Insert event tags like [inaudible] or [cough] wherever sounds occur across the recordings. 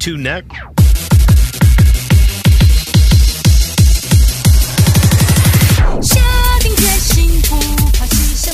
To next? 下定决心不怕牺牲。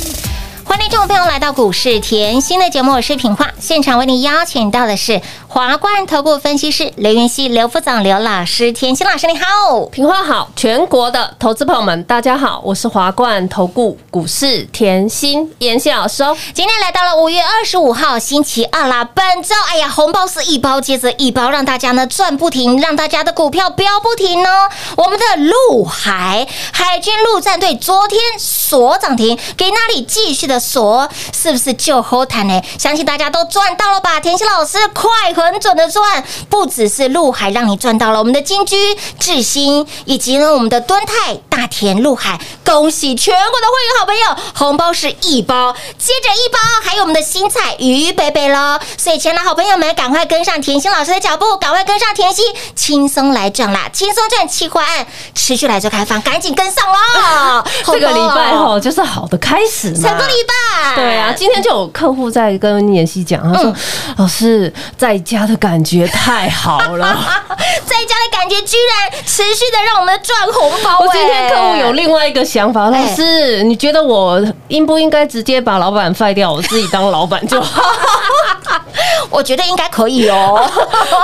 欢迎听众朋友来到股市甜心的节目，我是品化，现场为你邀请到的是华冠投顾分析师刘云熙、刘副总、刘老师，甜心老师你好。平花好，全国的投资朋友们，大家好，我是华冠投顾股市甜心妍希老师哦。今天来到了五月二十五号星期二啦，本周哎呀，红包是一包接着一包，让大家呢赚不停，让大家的股票飙不停哦。我们的陆海海军陆战队昨天锁涨停，给那里继续的锁，是不是就后谈呢？相信大家都赚到了吧？田心老师快很准的赚，不只是陆海让你赚到了，我们的金居、智新以及呢我们的敦泰、大田、陆海，恭喜全国的会员好朋友，红包是一包，接着一包，还有我们的新菜鱼贝贝喽。所以，前来好朋友们，赶快跟上甜心老师的脚步，赶快跟上甜心，轻松来赚啦！轻松赚企划案持续来做开放，赶紧跟上喽！这个礼拜红包吼就是好的开始嘛，整个礼拜，对啊，今天就有客户在跟妍希讲，他说：“老师在家的感觉太好了。[laughs] 在家的感觉居然持续的让我们赚红包、我今天客户有另另外一个想法，老师，你觉得我应不应该直接把老板废掉，我自己当老板就好？[laughs] [laughs] 我觉得应该可以哦。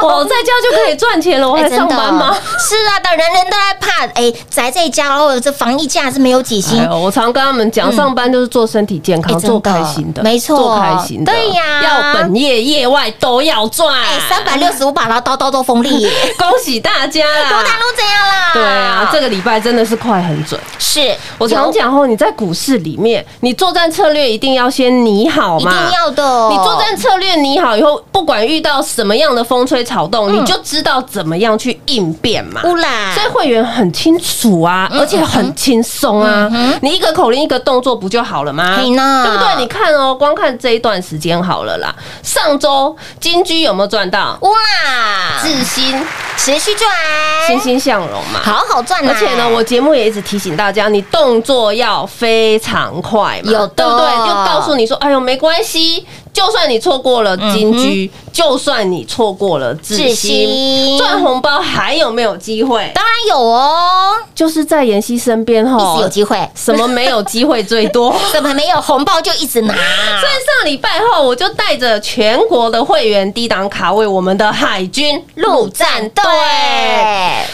我 [laughs] 在家就可以赚钱了，我还上班吗？是啊，的，人人都在怕，哎，宅在家，然后这防疫假是没有几星哎。我常跟他们讲，上班就是做身体健康，做开心的，没错做开心的，对呀要本业业外都要赚。哎，三百六十五把，刀刀刀都锋利。[laughs] 恭喜大家多大啦！路怎样啦？对啊，这个礼拜真的是快很准。是我常有讲哦，你在股市里面，你作战策略一定要先拟好一嘛，定要的。你作战策略拟好以后，不管遇到什么样的风吹草动，嗯你就知道怎么样去应变嘛。乌啦，所以会员很清楚啊，嗯而且很轻松啊。你一个口令一个动作不就好了吗？对不对？你看哦，光看这一段时间好了啦。上周金居有没有赚到？乌啦，智新持续赚，欣欣向荣嘛。好好赚啊！而且呢，我节目也一直提醒大家，你动作要非常快嘛，有不对？就告诉你说，哎呦，没关系，就算你错过了金居，就算你错过了智智新，赚红包还有没有机会？当然有哦，就是在妍希身边一吼直有机会。什么没有机会最多？[laughs] 怎么没有红包就一直拿？所以上礼拜后，我就带着全国的会员低档卡位我们的海军陆战队。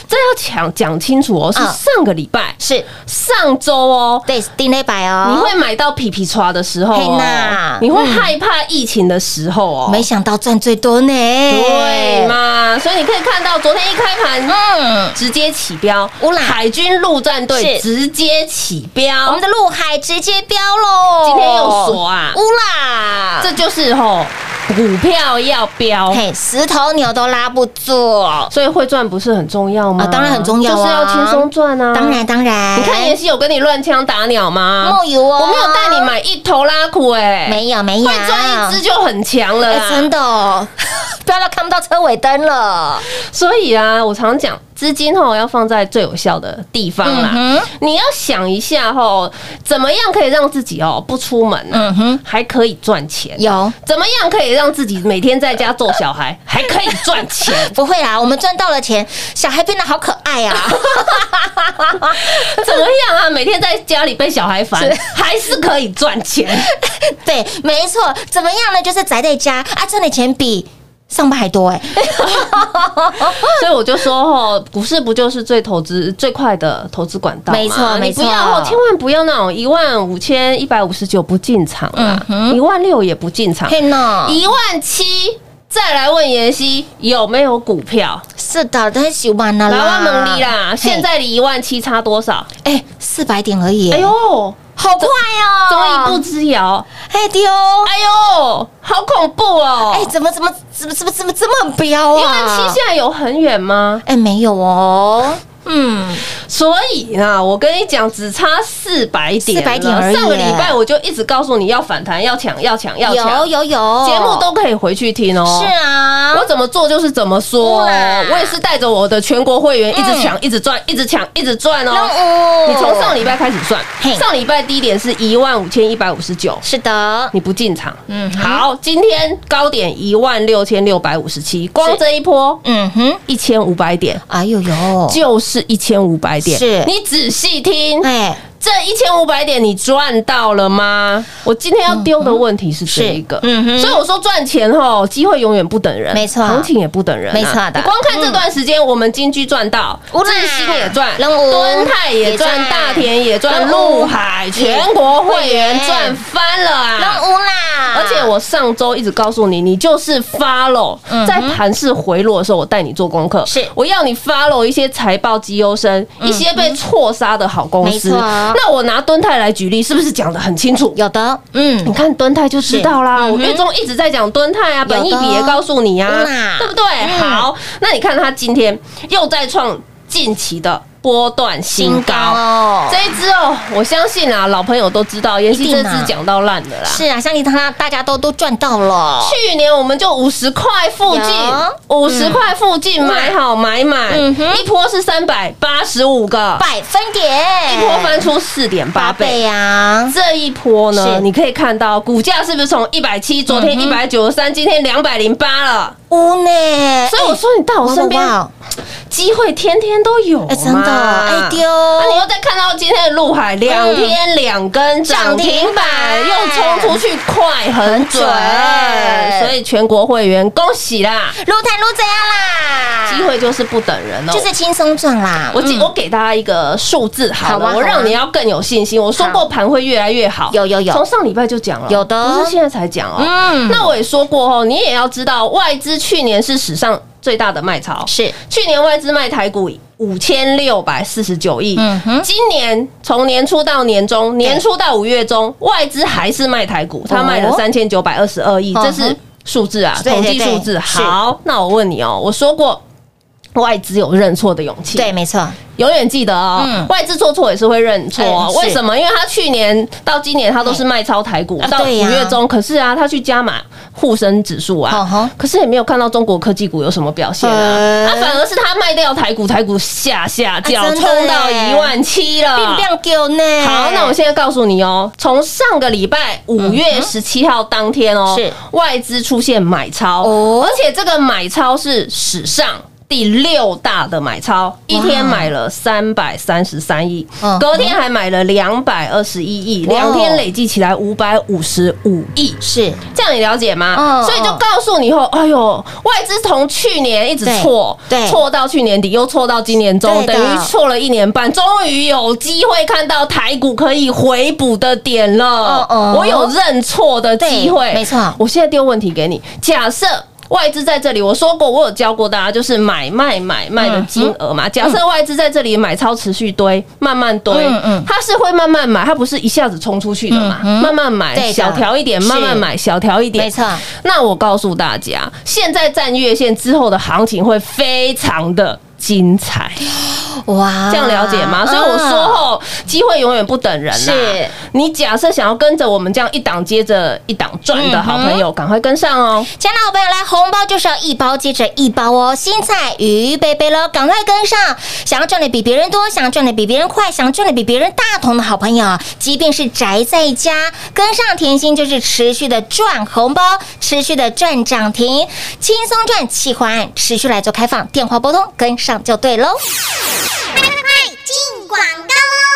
这要讲讲清楚哦，是嗯上个礼拜，是上周哦。对丁磊百哦，你会买到皮皮刷的时候嘿哦呐，你会害怕疫情的时候哦，没想到赚最多呢？对？嘛？所以你可以看到，昨天一开盘嗯，直接起标乌，拉。海军陆战队直接起标，我们的陆海直接标喽，今天又锁啊。乌拉，这就是吼股票要标。嘿十头牛都拉不住，所以会赚不是很重要吗？啊当然很重要啊。就是要轻松赚啊。当然当然，你看妍希有跟你乱枪打鸟吗？梦游哦，我没有带你买一头拉苦哎，没有没有，会赚一只就很强了真的哦，[laughs] 飙到看不到车尾灯了，所以啊，我常讲资金吼要放在最有效的地方啦。嗯你要想一下吼，怎么样可以让自己哦不出门啊，嗯哼还可以赚钱？有。怎么样可以让自己每天在家做小孩，[laughs] 还可以赚钱？[laughs] 不会啦，我们赚到了钱，小孩变得好可爱啊！[laughs] 怎么样啊？每天在家里被小孩烦，还是可以赚钱。对，没错，怎么样呢？就是宅在家啊，赚的钱比上班还多哎、[laughs] 所以我就说吼，股市不就是最投资最快的投资管道吗？没错你没错不要，千万不要那种一万五千一百五十九不进场啦，一万六也不进场，嘿呢，一万七。再来问妍希有没有股票？是的，都很喜欢的啦。来问蒙利啦，嘿现在离一万七差多少？哎四百点而已，哎呦，好快哦！怎么一步之遥？哎丢，哎呦，好恐怖哦！哎怎么怎么怎么怎么怎么这么飙啊？一万七现在有很远吗？哎没有哦，嗯，所以呢，我跟你讲，只差四百点了，400点而已上个礼拜我就一直告诉你要反弹，要抢，要抢，要抢。有有有，节目都可以回去听哦。是啊，我怎么做就是怎么说。哦，我也是带着我的全国会员一直抢、一直赚、一直抢、一直赚哦。哦。你从上礼拜开始算，上礼拜低点是一万五千一百五十九，是的，你不进场，嗯好，今天高点一万六千六百五十七，光这一波嗯哼，一千五百点，哎呦呦，就是一千五百点，是。你仔细听，哎这一千五百点你赚到了吗？我今天要丢的问题是这一个，嗯哼。所以我说赚钱吼，机会永远不等人，没错。行情也不等人啊，没错的。你光看这段时间，我们金居赚到，智新也赚，敦泰也也赚，大田也赚，陆海全国会员赚翻了啊！任务啦，而且我上周一直告诉你，你就是 follow，在盘势回落的时候，我带你做功课。是。我要你 follow 一些财报绩优生，一些被错杀的好公司。那我拿敦泰来举例，是不是讲的很清楚？有的，嗯。你，看敦泰就知道啦。我月中一直在讲敦泰啊，本意比也告诉你啊对不对？嗯。好，那你看他今天又在创近期的波段新高。哦。这一支哦，我相信啊，老朋友都知道，妍希这支讲到烂的啦。是啊，相信他大家都都赚到了，去年我们就五十块附近，五十块附近买好买满，嗯一波是三百八十五个，百分点，一波翻出四点八倍。啊，这一波呢，你可以看到股价是不是从一百七，昨天一百九十三，今天两百零八了？乌呢，所以我说你到我身边机会天天都有真的哎丢。那，你又再看到今天的陆海两天两根涨停板，又冲出去快很准，准所以全国会员恭喜啦！撸谈撸怎样啦？机会就是不等人哦，就是轻松赚啦。我我给大家一个数字好了，我让你要更有信心。我说过盘会越来越好，有有有。从上礼拜就讲了，有的。不是现在才讲哦。嗯。那我也说过哦，你也要知道，外资去年是史上最大的卖超，是。去年外资卖台股五千六百四十九亿，嗯哼。今年从年初到年中，年初到五月中，外资还是卖台股，他卖了哦。三千九百二十二亿，这是数字啊，统计数字。好，那我问你哦，我说过。外资有认错的勇气，对，没错，永远记得哦，嗯。外资做错也是会认错为什么？因为他去年到今年他都是卖超台股啊，到五月中，可是啊，他去加码沪深指数啊，可是也没有看到中国科技股有什么表现啊，呃。啊，反而是他卖掉台股，台股下下掉，啊真的冲到一万七了。好，那我现在告诉你哦，从上个礼拜五月十七号当天哦，是。外资出现买超，哦。而且这个买超是史上。第六大的买超，一天买了三百三十三亿嗯，隔天还买了两百二十一亿，哇两天累计起来五百五十五亿。是。这样你了解吗？嗯所以就告诉你以后，哎呦，外资从去年一直错，错到去年底，又错到今年中，等于错了一年半，终于有机会看到台股可以回补的点了。我有认错的机会，对没错。我现在丢问题给你，假设。外资在这里，我说过，我有教过大家，就是买卖买卖的金额嘛。假设外资在这里买超持续堆，慢慢堆它是会慢慢买，它不是一下子冲出去的嘛，慢慢买小调一点，慢慢买，小调一点，没错。那我告诉大家，现在站月线之后的行情会非常的精彩，哇，这样了解吗？所以我说嗯后，机会永远不等人呐。是你假设想要跟着我们这样一档接着一档赚的好朋友，赶快跟上哦。亲爱的好朋友，来红包就是要一包接着一包哦！新菜鱼贝贝了，赶快跟上！想要赚的比别人多，想要赚的比别人快，想要赚的比别人大同的好朋友，即便是宅在家，跟上甜心就是持续的赚红包，持续的赚涨停，轻松赚企划案持续来做开放，电话拨通跟上就对喽。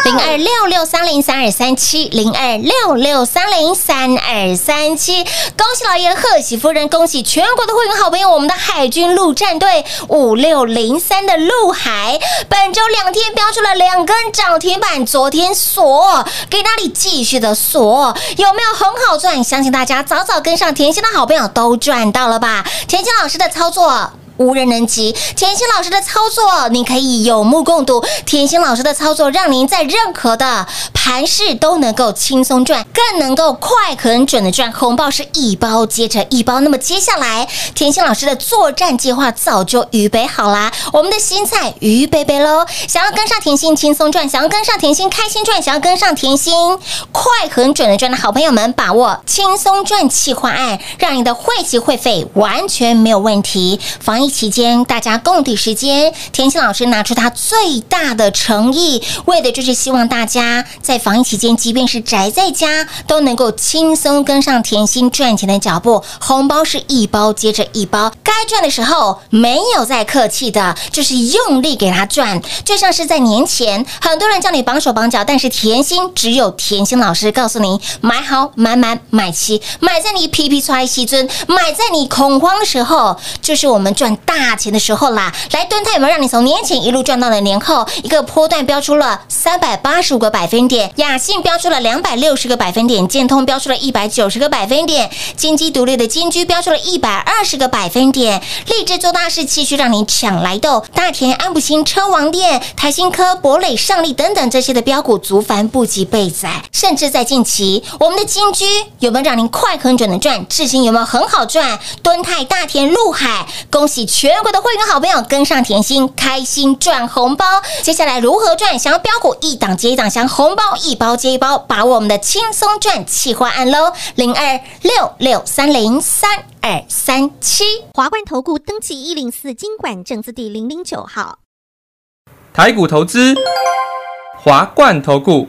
零二六六三零三二三七，零二六六三零三二三七。恭喜老爷，贺喜夫人，恭喜全国的会员好朋友，我们的海军陆战队五六零三的陆海，本周两天标出了两根涨停板，昨天锁，给那里继续的锁？有没有很好赚？相信大家早早跟上甜心的好朋友都赚到了吧？甜心老师的操作。无人能及。甜心老师的操作，你可以有目共睹。甜心老师的操作，让您在任何的盘势都能够轻松赚，更能够快很准的赚红包，是一包接着一包。那么接下来，甜心老师的作战计划早就预备好啦，我们的新菜预备备喽。想要跟上甜心轻松赚，想要跟上甜心开心赚，想要跟上甜心快很准的赚的好朋友们，把握轻松赚计划案，让你的会期会费完全没有问题。防疫期间，大家共体时间，甜心老师拿出他最大的诚意，为的就是希望大家在防疫期间，即便是宅在家，都能够轻松跟上甜心赚钱的脚步。红包是一包接着一包，该赚的时候没有再客气的，就是用力给他赚。就像是在年前，很多人叫你绑手绑脚，但是甜心只有甜心老师告诉你买好买满买齐，买在你皮皮揣西尊，买在你恐慌的时候，就是我们赚大钱的时候啦。来，蹲泰有没有让你从年前一路赚到了年后？一个波段标出了三百八十五个百分点，雅信标出了两百六十个百分点，建通标出了一百九十个百分点，金鸡独立的金居标出了一百二十个百分点，立志做大事，继续让你抢来豆，大田、安普新、车王店、台新科、博磊、上利等等这些的标股足凡不及备载，甚至在近期，我们的金居有没有让您快很准的赚？至今有没有很好赚？敦泰、大田、陆海，恭喜全国的会员好朋友跟上甜心，开心赚红包。接下来如何赚？想要标股一档接一档，想要红包一包接一包，把握我们的轻松赚企划案喽！零二六六三零三二三七。华冠投顾登记一零四经管证字第零零九号。台股投资，华冠投顾。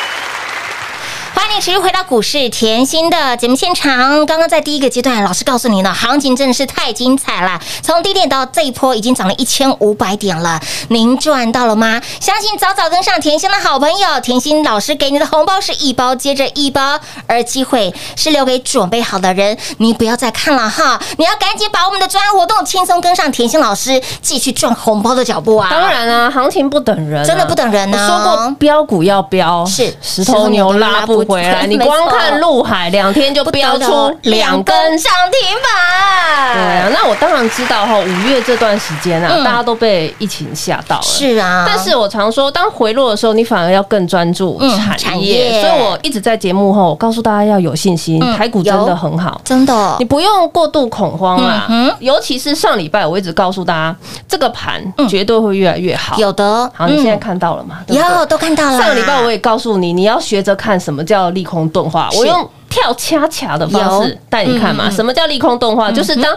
欢迎持续回到股市甜心的节目现场。刚刚在第一个阶段，老师告诉你了，行情真的是太精彩了。从低点到这一波已经涨了一千五百点了，您赚到了吗？相信早早跟上甜心的好朋友，甜心老师给你的红包是一包接着一包，而机会是留给准备好的人。你不要再看了哈，你要赶紧把我们的专案活动轻松跟上甜心老师继续赚红包的脚步啊！当然啊，行情不等人啊，真的不等人呢我说过标股要标，是石头牛拉不回来。[laughs] 你光看陆海两天就飙出两根涨停板，对啊，那我当然知道哈，五月这段时间啊，嗯大家都被疫情吓到了。是啊，但是我常说，当回落的时候，你反而要更专注嗯产产业。业所以我一直在节目后，我告诉大家要有信心，嗯台股真的很好。真的你不用过度恐慌啊，嗯尤其是上礼拜，我一直告诉大家，这个盘绝对会越来越好。有的，好，你现在嗯看到了吗？对不对有都看到了。上个礼拜我也告诉你，你要学着看什么叫利空钝化。我用跳恰恰的方式带你看嘛，什么叫利空动画？就是当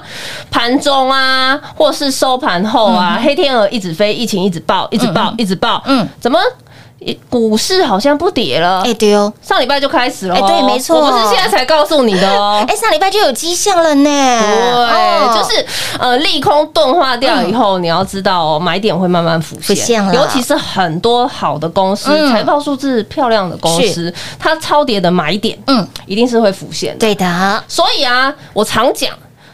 盘中啊，或是收盘后啊，黑天鹅一直飞，疫情一直爆，一直爆，一直爆，嗯嗯，怎么股市好像不跌了？哎对哦，上礼拜就开始了哦，哎对没错。我不是现在才告诉你的哦。哎上礼拜就有迹象了呢。对，就是呃，利空钝化掉以后，你要知道哦，买点会慢慢浮浮现尤其是很多好的公司嗯，财报数字漂亮的公司，它超跌的买点，嗯嗯，一定是会浮现的。对的，所以啊，我常讲，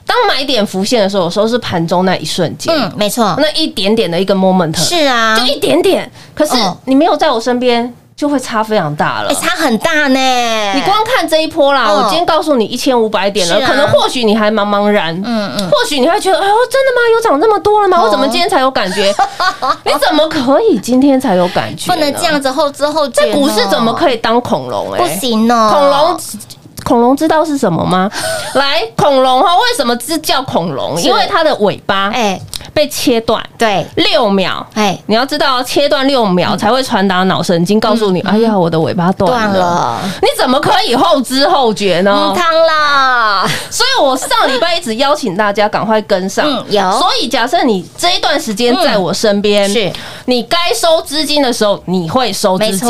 当买点浮现的时候，有时候是盘中那一瞬间，嗯，没错，那一点点的一个 moment，是啊，就一点点，可是哦你没有在我身边，就会差非常大了哎。差很大呢。你光看这一波啦，哦我今天告诉你一千五百点了，啊可能或许你还茫茫然，嗯嗯，或许你会觉得，哎呦，真的吗？有涨这么多了吗？哦我怎么今天才有感觉？[laughs] 你怎么可以今天才有感觉？不能这样，子后知后觉呢。在股市怎么可以当恐龙？哎，不行哦？恐龙。恐龙知道是什么吗？[laughs] 来，恐龙哈，为什么是叫恐龙？因为它的尾巴哎，被切断对，六秒，哎，你要知道，切断六秒才会传达脑神经，告诉你，哎呀，我的尾巴断断了。你怎么可以后知后觉呢？嗯，？汤啦，所以我上礼拜一直邀请大家赶快跟上。嗯有。所以假设你这一段时间在我身边，是。你该收资金的时候，你会收资金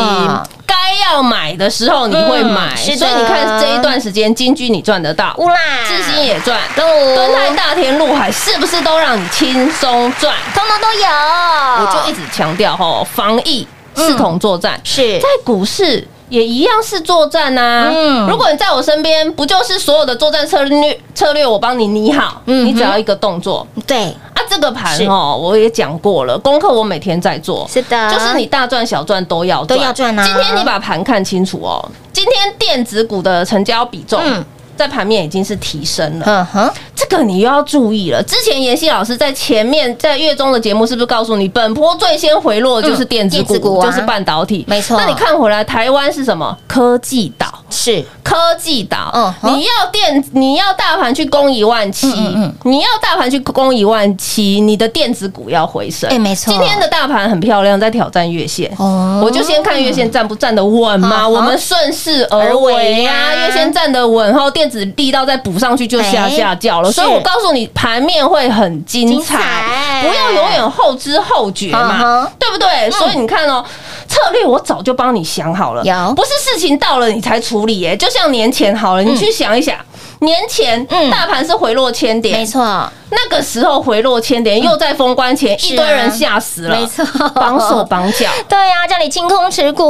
该要买的时候，你会买。所以你看这一段时间，金居你赚得到，乌啦，智新也赚，都敦泰、大田、陆海是不是都让你轻松赚？通通都有，我就一直强调吼，防疫嗯视同作战，是。在股市也一样是作战呐、嗯。如果你在我身边，不就是所有的作战策略策略我帮你拟好，嗯你只要一个动作。对，啊。这个盘是。哦，我也讲过了，功课我每天在做，是的。就是你大赚小赚都要都要赚啊。今天你把盘看清楚哦，今天电子股的成交比重嗯。在盘面已经是提升了。嗯哼，这个你又要注意了。之前妍希老师在前面在月中的节目是不是告诉你，本波最先回落的就是电子股，嗯子股啊就是半导体？没错那你看回来，台湾是什么？科技岛。是科技岛，嗯你要电，你要大盘去攻一万七，嗯嗯你要大盘去攻一万七，你的电子股要回升。哎没错今天的大盘很漂亮，在挑战月线。哦我就先看月线站不站得稳嘛，我们顺势而为呀、月线站得稳后，电子力道再补上去就下哎下叫了。所以是我告诉你，盘面会很精精彩，彩不要永远后知后觉嗯嘛哼，对不对？所以你看哦，策略我早就帮你想好了，有不是事情到了你才处理耶？就像年前好了，你去想一想。年前嗯大盘是回落千点，没错，那个时候回落千点，又在封关前，一堆人吓死了，没错绑手绑脚。[laughs] 对呀，叫你清空持股，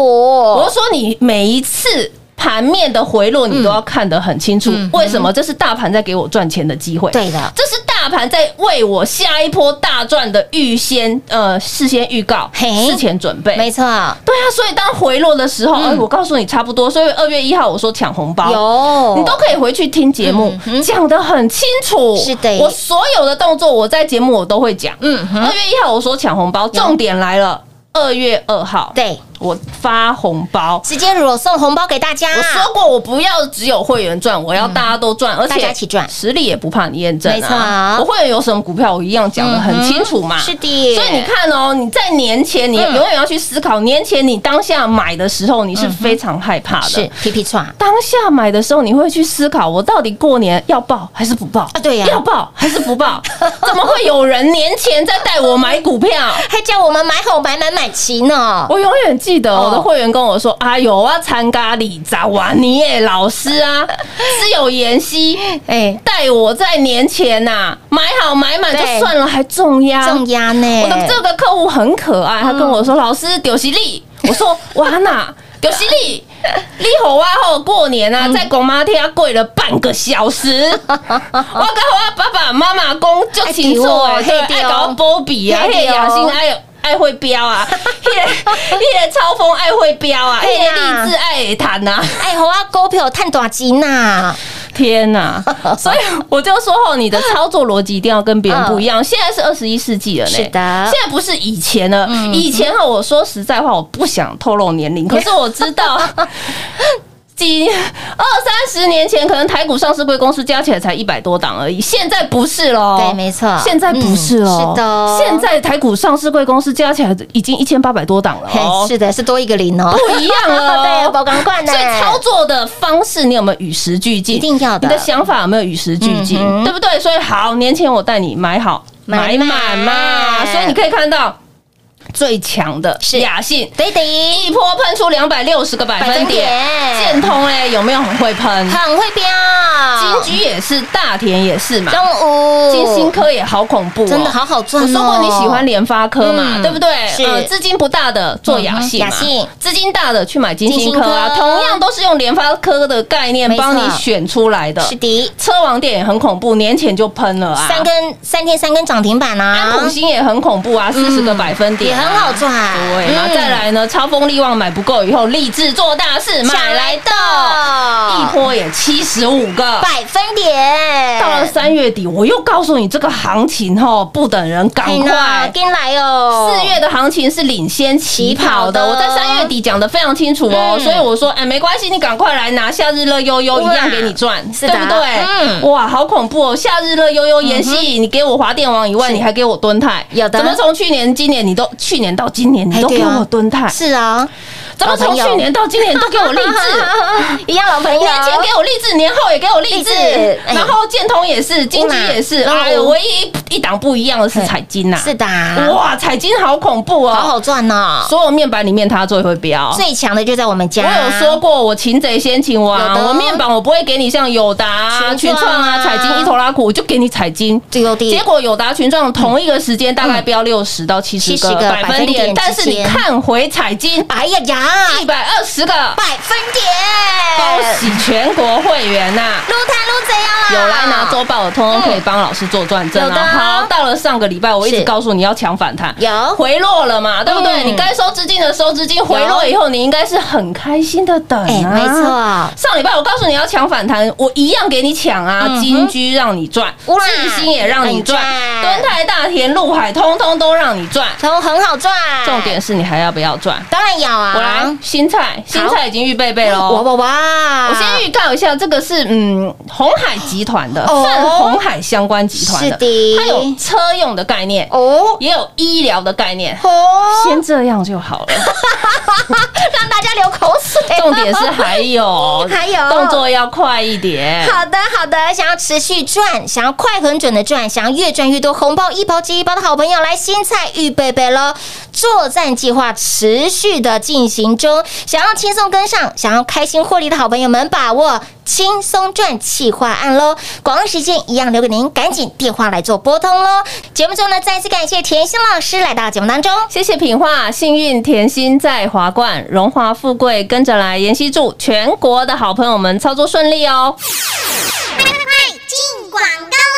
我是说你每一次。盘面的回落，你都要看得很清楚。嗯为什么？这是大盘在给我赚钱的机会。对的这是大盘在为我下一波大赚的预先呃事先预告、事前准备。没错，对啊，所以当回落的时候，哎、我告诉你差不多。所以二月一号我说抢红包，有你都可以回去听节目讲得很清楚。是的我所有的动作我在节目我都会讲。嗯二月一号我说抢红包，重点来了。二月二号，对，我发红包。直接裸送红包给大家，我说过，我不要只有会员赚，我要大家都赚，而大且家一起赚实力也不怕你验证没错啊。我会员有什么股票，我一样讲的很清楚嘛。是的，所以你看哦，你在年前，你嗯永远要去思考，年前你当下买的时候，你是非常害怕的。是皮皮串，当下买的时候，你会去思考，我到底过年要报还是不报啊对呀要报还是不报？[laughs] 怎么会有人年前在带我买股票？还叫我们买好买买买齐呢。我永远记得哦我的会员跟我说：“啊，有啊，参加李扎瓦尼耶老师啊，[laughs] 是有妍希哎，带我在年前呐、买好买满就算了，还重压。重压呢？我的这个客户很可爱，他跟我说：“老师，丢犀利。[laughs] ”我说：“哇那丢犀利，[laughs] 你好啊后过年啊，在公妈天跪了半个小时，我跟我爸爸妈妈公就清楚哎，搞波比啊，嘿雅欣爱爱会飙啊，[laughs] 迄个超风爱会飙啊，迄嘿啦个励志爱会谈啊。”哎，好啊，股票探大金呐，天呐！[laughs] 所以我就说哦，你的操作逻辑一定要跟别人不一样。现在是二十一世纪了呢，是的现在不是以前了。以前哈，我说实在话，我不想透露年龄，可是我知道。[laughs] 几二三十年前，可能台股上市贵公司加起来才一百多档而已，现在不是喽。对没错现在不是喽、嗯是的现在台股上市贵公司加起来已经一千八百多档了嘿哦。是的，是多一个零哦，不一样了哦，[laughs] 对，宝钢罐呢，所以操作的方式，你有没有与时俱进？一定要的你的想法有没有与时俱进？嗯对不对？所以好，年前我带你买好买买满嘛，满所以你可以看到最强的是。雅信。对的，一波喷出两百六十个百分点。点，建通嘞有没有很会喷？很会飙，金居也是，大田也是嘛，中午。金星科也好恐怖哦，真的好好赚哦。我说过你喜欢联发科嘛，嗯。对不对？是。呃资金不大的做雅信雅信。资金大的去买金星科啊，科。同样都是用联发科的概念帮你选出来的。是的，车王店也很恐怖，年前就喷了啊。三根三天三根涨停板啊，安普星也很恐怖啊，四十个百分点、也很好。赚，对，然后嗯。再来呢，超风力旺买不够以后，立志做大事，买来的一波也七十五个，百分点，到了三月底，我又告诉你，这个行情吼不等人，赶快！跟来哦，四月的行情是领先起跑的，我在三月底讲的非常清楚哦，嗯。所以我说，哎，没关系，你赶快来拿夏日乐悠悠，一样给你赚，是的对不对？嗯。哇，好恐怖哦！夏日乐悠悠延戏，你给我华电王以外，你还给我蹲泰，有的。怎么从去年、今年你都去年到今年你都给我蹲太？是啊，怎么从去年到今年都给我励志？[laughs] 一样老朋友，年前给我励志志，年后也给我励励志然后建通也是，金鸡也是，嗯哎呦，唯一一档不一样的是彩金呐，是的，哇，彩金好恐怖哦，好好赚呢。所有面板里面它最会飙。最强的就在我们家。我有说过，我擒贼先擒王，我面板我不会给你像友达啊、群创啊、啊彩金、一头拉苦，我就给你彩金。最优的结果友达、群创同一个时间大概飙六十到七十70个个百分点点，但是你看回彩金。哎呀呀，一百二十个，百分点，恭喜全国会员呐！撸摊撸贼啊！有来拿周报的，通通可以帮老师做转正啊！好，到了上个礼拜，我一直告诉你要抢反弹，有回落了嘛，对不对？嗯你该收资金的收资金，回落以后，你应该是很开心的等哎，啊。没错。上礼拜我告诉你要抢反弹，我一样给你抢啊！嗯金居让你赚，哇智新也让你赚，敦泰、大田、陆海通通都让你赚。都很好赚，重点是你还要不要赚？当然要啊。我来新菜，新菜已经预备备哇喽。哇哇！我先预告一下，这个是嗯红海集团的，哦泛红海相关集团的，是的它有车用的概念，哦也有医疗的概念。哦，先这样就好了。[laughs] 让大家流口水。重点是还有 [laughs] 还有动作要快一点。好的，好的，想要持续赚，想要快很准的赚，想要越赚越多，红包一包接一包的好朋友，来新菜预备备喽！作战计划持续的进行中，想要轻松跟上，想要开心获利的好朋友们，把握轻松赚企划案喽！广告时间一样留给您，赶紧电话来做拨通喽！节目中呢，再次感谢甜心老师来到节目当中。谢谢品画，幸运甜心在华冠，荣华富贵跟着来。妍希祝全国的好朋友们操作顺利哦。快快进广告喽！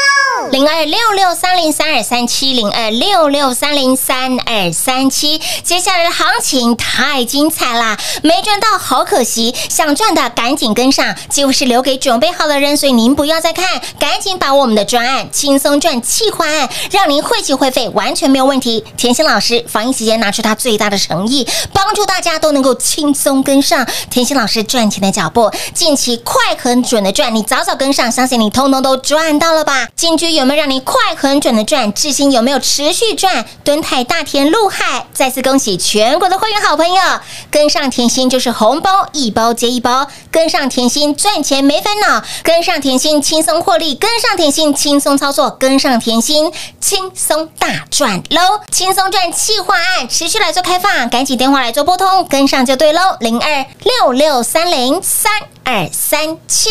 零二六六三零三二三七零二六六三零三二三七，接下来的行情太精彩啦，没赚到好可惜，想赚的赶紧跟上，机会是留给准备好的人，所以您不要再看，赶紧把我们的专案，轻松赚气化案，让您会期会费完全没有问题。甜心老师防疫期间拿出他最大的诚意，帮助大家都能够轻松跟上甜心老师赚钱的脚步，近期快很准的赚，你早早跟上，相信你通通都赚到了吧？金有没有让你快很准的赚？智新有没有持续赚？敦泰、大田、陆海，再次恭喜全国的会员好朋友，跟上甜心就是红包一包接一包，跟上甜心赚钱没烦恼，跟上甜心轻松获利，跟上甜心轻松操作，跟上甜心轻松大赚喽！轻松赚企划案持续来做开放，赶紧电话来做拨通，跟上就对喽，零二六六三零三二三七。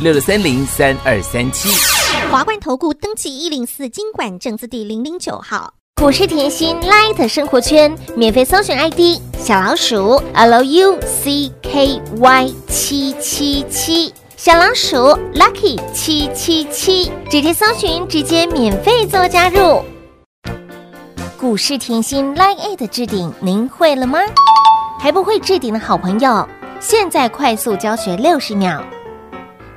六六三零三二三七。华冠投顾登记一零四经管证字第零零九号。股市甜心 Light 生活圈免费搜寻 ID 小老鼠 Lucky 七七七，小老鼠 Lucky 七七七，直接搜寻，直接免费做加入。股市甜心 Line A 的置顶，您会了吗？还不会置顶的好朋友，现在快速教学六十秒。